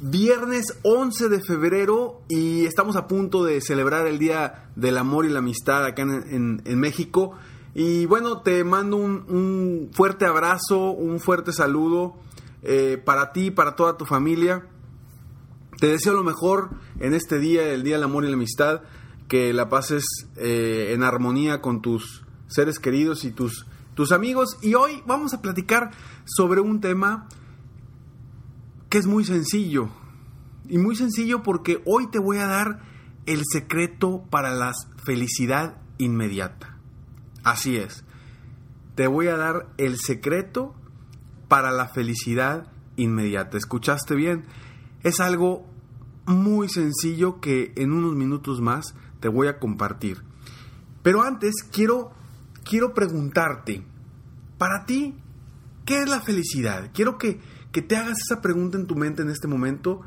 viernes 11 de febrero y estamos a punto de celebrar el Día del Amor y la Amistad acá en, México. Y bueno, te mando un, un fuerte abrazo, un fuerte saludo eh, para ti, para toda tu familia. Te deseo lo mejor en este día, el Día del Amor y la Amistad, que la pases eh, en armonía con tus seres queridos y tus, tus amigos. Y hoy vamos a platicar sobre un tema que es muy sencillo. Y muy sencillo porque hoy te voy a dar el secreto para la felicidad inmediata. Así es. Te voy a dar el secreto para la felicidad inmediata. ¿Escuchaste bien? Es algo muy sencillo que en unos minutos más te voy a compartir. Pero antes quiero quiero preguntarte, para ti, ¿qué es la felicidad? Quiero que, que te hagas esa pregunta en tu mente en este momento.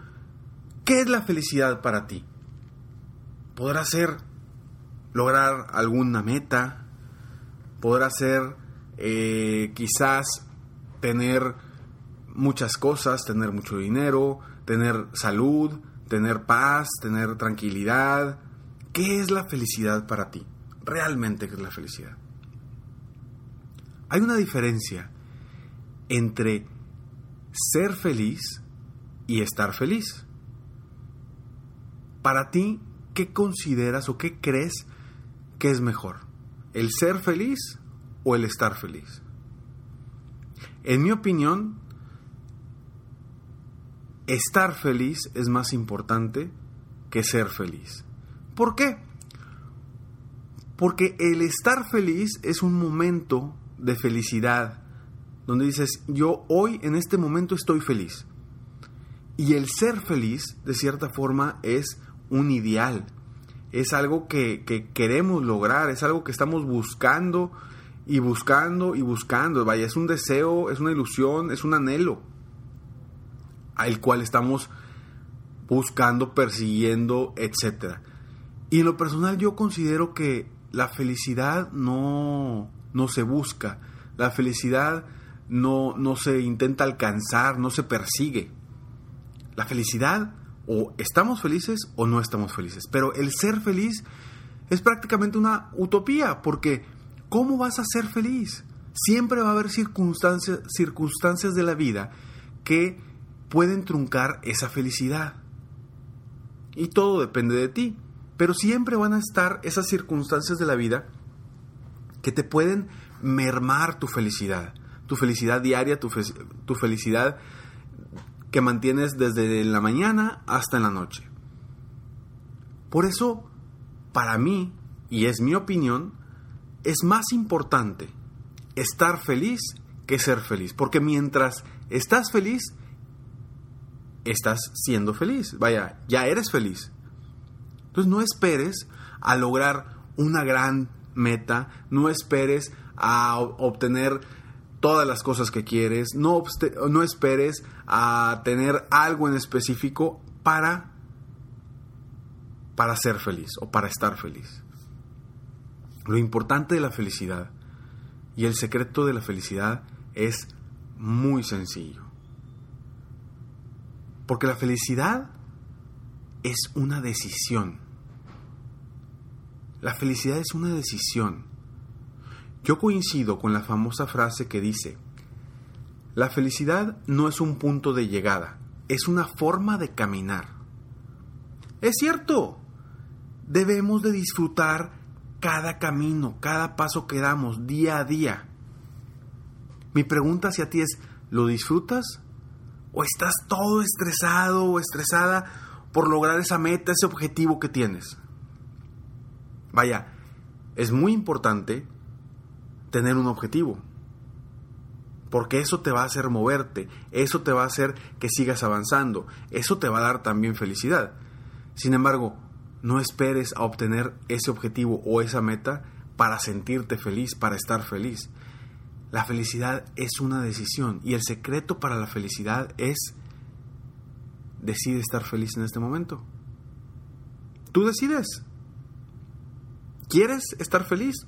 ¿Qué es la felicidad para ti? Podrá ser lograr alguna meta, podrá ser eh, quizás tener muchas cosas, tener mucho dinero, tener salud, tener paz, tener tranquilidad. ¿Qué es la felicidad para ti? Realmente, ¿qué es la felicidad? Hay una diferencia entre ser feliz y estar feliz. Para ti, ¿qué consideras o qué crees que es mejor? ¿El ser feliz o el estar feliz? En mi opinión, estar feliz es más importante que ser feliz. ¿Por qué? Porque el estar feliz es un momento de felicidad, donde dices, yo hoy en este momento estoy feliz. Y el ser feliz, de cierta forma, es un ideal, es algo que, que queremos lograr, es algo que estamos buscando y buscando y buscando. Vaya, es un deseo, es una ilusión, es un anhelo al cual estamos buscando, persiguiendo, etc. Y en lo personal yo considero que la felicidad no, no se busca, la felicidad no, no se intenta alcanzar, no se persigue. La felicidad o estamos felices o no estamos felices. Pero el ser feliz es prácticamente una utopía, porque ¿cómo vas a ser feliz? Siempre va a haber circunstancias, circunstancias de la vida que pueden truncar esa felicidad. Y todo depende de ti. Pero siempre van a estar esas circunstancias de la vida que te pueden mermar tu felicidad. Tu felicidad diaria, tu, tu felicidad que mantienes desde la mañana hasta en la noche. Por eso, para mí, y es mi opinión, es más importante estar feliz que ser feliz. Porque mientras estás feliz, estás siendo feliz. Vaya, ya eres feliz. Entonces no esperes a lograr una gran meta, no esperes a obtener todas las cosas que quieres, no, no esperes a tener algo en específico para para ser feliz o para estar feliz. Lo importante de la felicidad y el secreto de la felicidad es muy sencillo. Porque la felicidad es una decisión. La felicidad es una decisión. Yo coincido con la famosa frase que dice, la felicidad no es un punto de llegada, es una forma de caminar. Es cierto, debemos de disfrutar cada camino, cada paso que damos día a día. Mi pregunta hacia ti es, ¿lo disfrutas? ¿O estás todo estresado o estresada por lograr esa meta, ese objetivo que tienes? Vaya, es muy importante tener un objetivo porque eso te va a hacer moverte, eso te va a hacer que sigas avanzando, eso te va a dar también felicidad. Sin embargo, no esperes a obtener ese objetivo o esa meta para sentirte feliz, para estar feliz. La felicidad es una decisión y el secreto para la felicidad es decide estar feliz en este momento. Tú decides. ¿Quieres estar feliz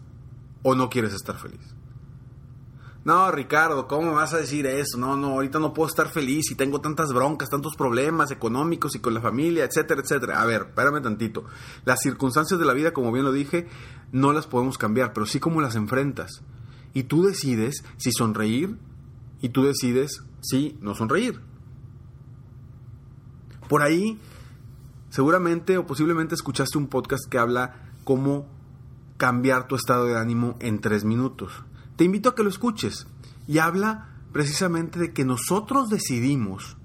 o no quieres estar feliz? No, Ricardo, ¿cómo vas a decir eso? No, no, ahorita no puedo estar feliz y tengo tantas broncas, tantos problemas económicos y con la familia, etcétera, etcétera. A ver, espérame tantito. Las circunstancias de la vida, como bien lo dije, no las podemos cambiar, pero sí como las enfrentas. Y tú decides si sonreír y tú decides si no sonreír. Por ahí, seguramente o posiblemente escuchaste un podcast que habla cómo cambiar tu estado de ánimo en tres minutos. Te invito a que lo escuches y habla precisamente de que nosotros decidimos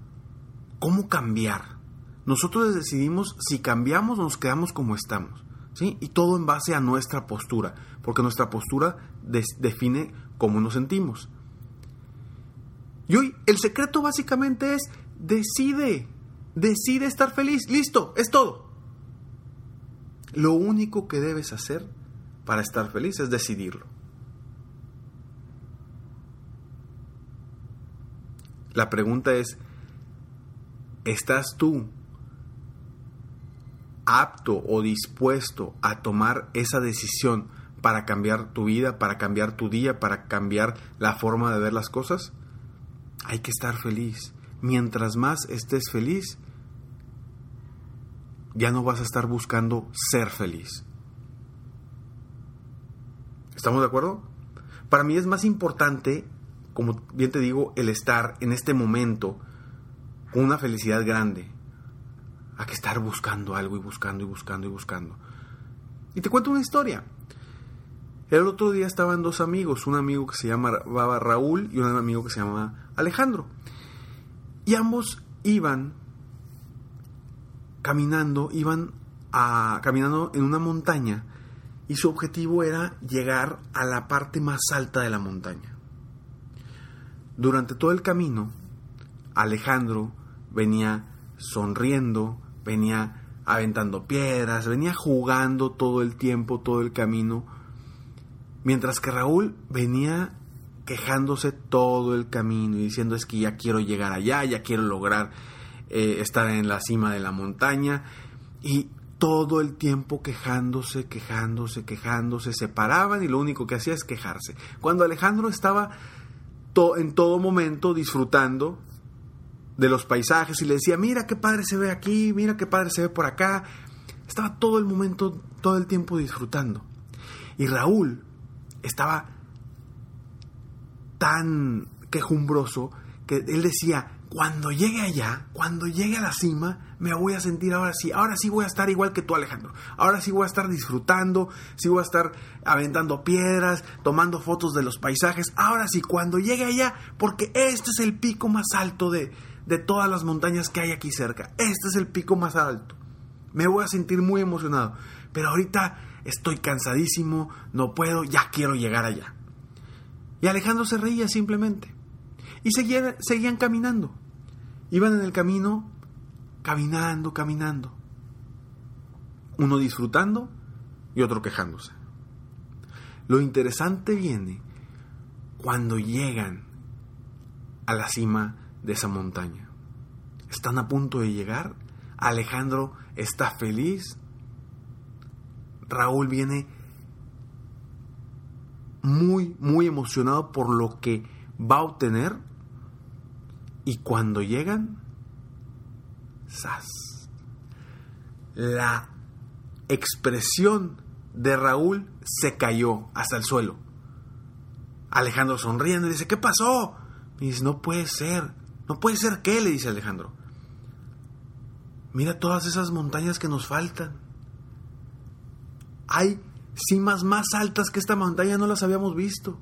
cómo cambiar. Nosotros decidimos si cambiamos o nos quedamos como estamos. ¿sí? Y todo en base a nuestra postura, porque nuestra postura define cómo nos sentimos. Y hoy el secreto básicamente es decide, decide estar feliz, listo, es todo. Lo único que debes hacer para estar feliz es decidirlo. La pregunta es, ¿estás tú apto o dispuesto a tomar esa decisión para cambiar tu vida, para cambiar tu día, para cambiar la forma de ver las cosas? Hay que estar feliz. Mientras más estés feliz, ya no vas a estar buscando ser feliz. ¿Estamos de acuerdo? Para mí es más importante como bien te digo, el estar en este momento con una felicidad grande, a que estar buscando algo y buscando y buscando y buscando. Y te cuento una historia. El otro día estaban dos amigos, un amigo que se llamaba Raúl y un amigo que se llama Alejandro. Y ambos iban caminando, iban a, caminando en una montaña y su objetivo era llegar a la parte más alta de la montaña. Durante todo el camino, Alejandro venía sonriendo, venía aventando piedras, venía jugando todo el tiempo, todo el camino, mientras que Raúl venía quejándose todo el camino y diciendo es que ya quiero llegar allá, ya quiero lograr eh, estar en la cima de la montaña y todo el tiempo quejándose, quejándose, quejándose, se paraban y lo único que hacía es quejarse. Cuando Alejandro estaba en todo momento disfrutando de los paisajes y le decía, mira qué padre se ve aquí, mira qué padre se ve por acá. Estaba todo el momento, todo el tiempo disfrutando. Y Raúl estaba tan quejumbroso que él decía, cuando llegue allá, cuando llegue a la cima, me voy a sentir ahora sí, ahora sí voy a estar igual que tú Alejandro, ahora sí voy a estar disfrutando, sí voy a estar aventando piedras, tomando fotos de los paisajes, ahora sí, cuando llegue allá, porque este es el pico más alto de, de todas las montañas que hay aquí cerca, este es el pico más alto, me voy a sentir muy emocionado, pero ahorita estoy cansadísimo, no puedo, ya quiero llegar allá. Y Alejandro se reía simplemente. Y seguían, seguían caminando. Iban en el camino, caminando, caminando. Uno disfrutando y otro quejándose. Lo interesante viene cuando llegan a la cima de esa montaña. Están a punto de llegar. Alejandro está feliz Raúl viene muy, muy emocionado por lo que va a obtener. Y cuando llegan, ¡zas! La expresión de Raúl se cayó hasta el suelo. Alejandro sonriendo y dice, ¿qué pasó? Y dice, no puede ser. No puede ser qué, le dice Alejandro. Mira todas esas montañas que nos faltan. Hay cimas más altas que esta montaña, no las habíamos visto.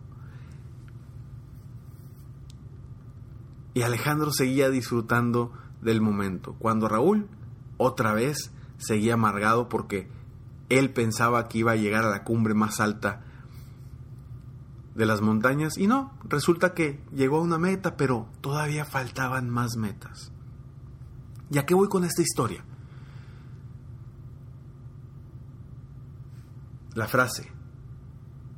Y Alejandro seguía disfrutando del momento, cuando Raúl otra vez seguía amargado porque él pensaba que iba a llegar a la cumbre más alta de las montañas y no, resulta que llegó a una meta, pero todavía faltaban más metas. ¿Y a qué voy con esta historia? La frase,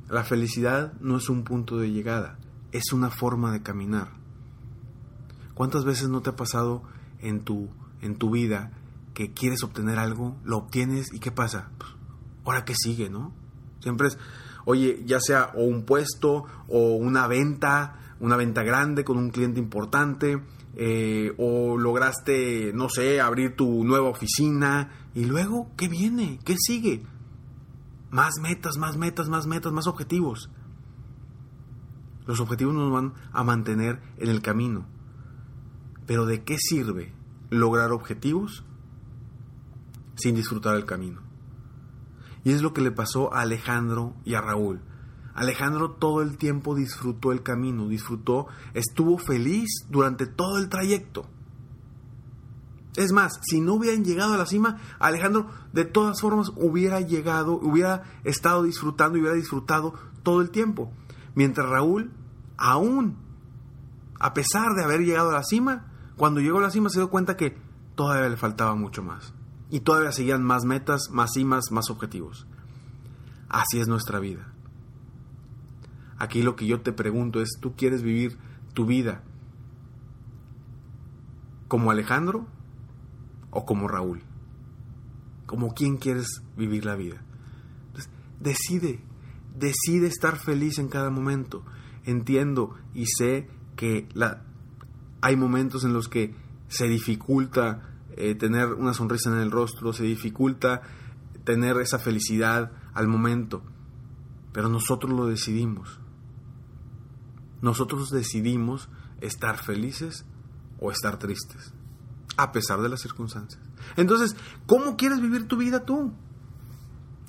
la felicidad no es un punto de llegada, es una forma de caminar. ¿Cuántas veces no te ha pasado en tu, en tu vida que quieres obtener algo, lo obtienes y qué pasa? Pues, ahora que sigue, ¿no? Siempre es, oye, ya sea o un puesto o una venta, una venta grande con un cliente importante, eh, o lograste, no sé, abrir tu nueva oficina, y luego, ¿qué viene? ¿Qué sigue? Más metas, más metas, más metas, más objetivos. Los objetivos nos van a mantener en el camino. Pero ¿de qué sirve lograr objetivos sin disfrutar el camino? Y es lo que le pasó a Alejandro y a Raúl. Alejandro todo el tiempo disfrutó el camino, disfrutó, estuvo feliz durante todo el trayecto. Es más, si no hubieran llegado a la cima, Alejandro de todas formas hubiera llegado, hubiera estado disfrutando y hubiera disfrutado todo el tiempo. Mientras Raúl, aún, a pesar de haber llegado a la cima, cuando llegó a la cima se dio cuenta que todavía le faltaba mucho más y todavía seguían más metas, más cimas, más objetivos. Así es nuestra vida. Aquí lo que yo te pregunto es, ¿tú quieres vivir tu vida como Alejandro o como Raúl? ¿Como quién quieres vivir la vida? decide, decide estar feliz en cada momento. Entiendo y sé que la, hay momentos en los que se dificulta eh, tener una sonrisa en el rostro, se dificulta tener esa felicidad al momento, pero nosotros lo decidimos. Nosotros decidimos estar felices o estar tristes, a pesar de las circunstancias. Entonces, ¿cómo quieres vivir tu vida tú?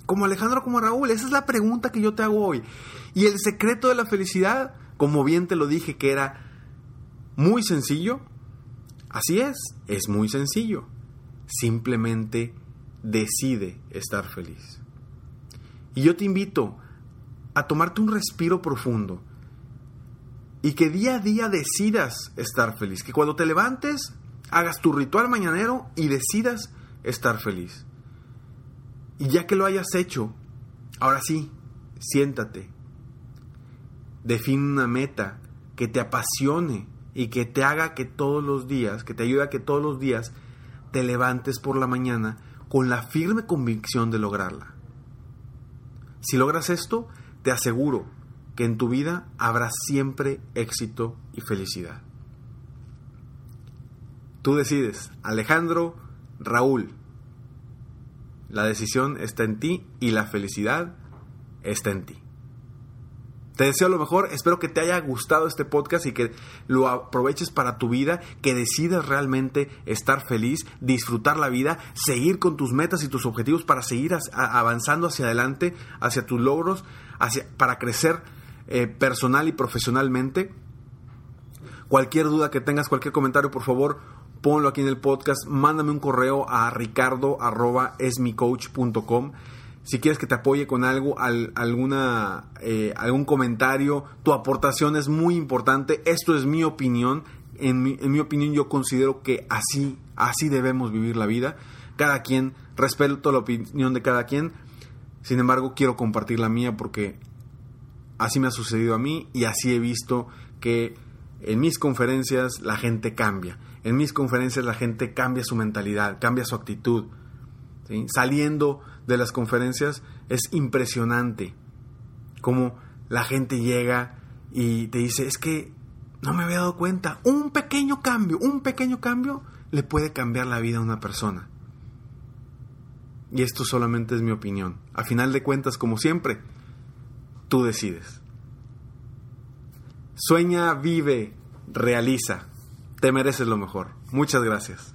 Como Alejandro, como Raúl, esa es la pregunta que yo te hago hoy. Y el secreto de la felicidad, como bien te lo dije que era muy sencillo, Así es, es muy sencillo. Simplemente decide estar feliz. Y yo te invito a tomarte un respiro profundo y que día a día decidas estar feliz. Que cuando te levantes, hagas tu ritual mañanero y decidas estar feliz. Y ya que lo hayas hecho, ahora sí, siéntate. Define una meta que te apasione y que te haga que todos los días, que te ayude a que todos los días te levantes por la mañana con la firme convicción de lograrla. Si logras esto, te aseguro que en tu vida habrá siempre éxito y felicidad. Tú decides, Alejandro, Raúl. La decisión está en ti y la felicidad está en ti. Te deseo lo mejor, espero que te haya gustado este podcast y que lo aproveches para tu vida, que decidas realmente estar feliz, disfrutar la vida, seguir con tus metas y tus objetivos para seguir avanzando hacia adelante, hacia tus logros, para crecer eh, personal y profesionalmente. Cualquier duda que tengas, cualquier comentario, por favor, ponlo aquí en el podcast, mándame un correo a ricardo.esmicoach.com si quieres que te apoye con algo, alguna, eh, algún comentario, tu aportación es muy importante. Esto es mi opinión. En mi, en mi, opinión yo considero que así, así debemos vivir la vida. Cada quien, respeto la opinión de cada quien. Sin embargo, quiero compartir la mía porque así me ha sucedido a mí y así he visto que en mis conferencias la gente cambia. En mis conferencias la gente cambia su mentalidad, cambia su actitud saliendo de las conferencias, es impresionante. Como la gente llega y te dice, es que no me había dado cuenta. Un pequeño cambio, un pequeño cambio le puede cambiar la vida a una persona. Y esto solamente es mi opinión. A final de cuentas, como siempre, tú decides. Sueña, vive, realiza. Te mereces lo mejor. Muchas gracias.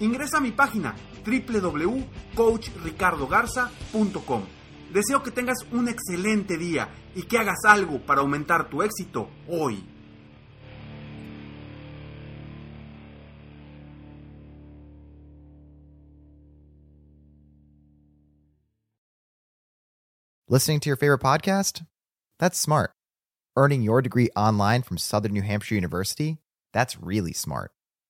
ingresa a mi página www.coachricardogarza.com. Deseo que tengas un excelente día y que hagas algo para aumentar tu éxito hoy. Listening to your favorite podcast? That's smart. Earning your degree online from Southern New Hampshire University? That's really smart.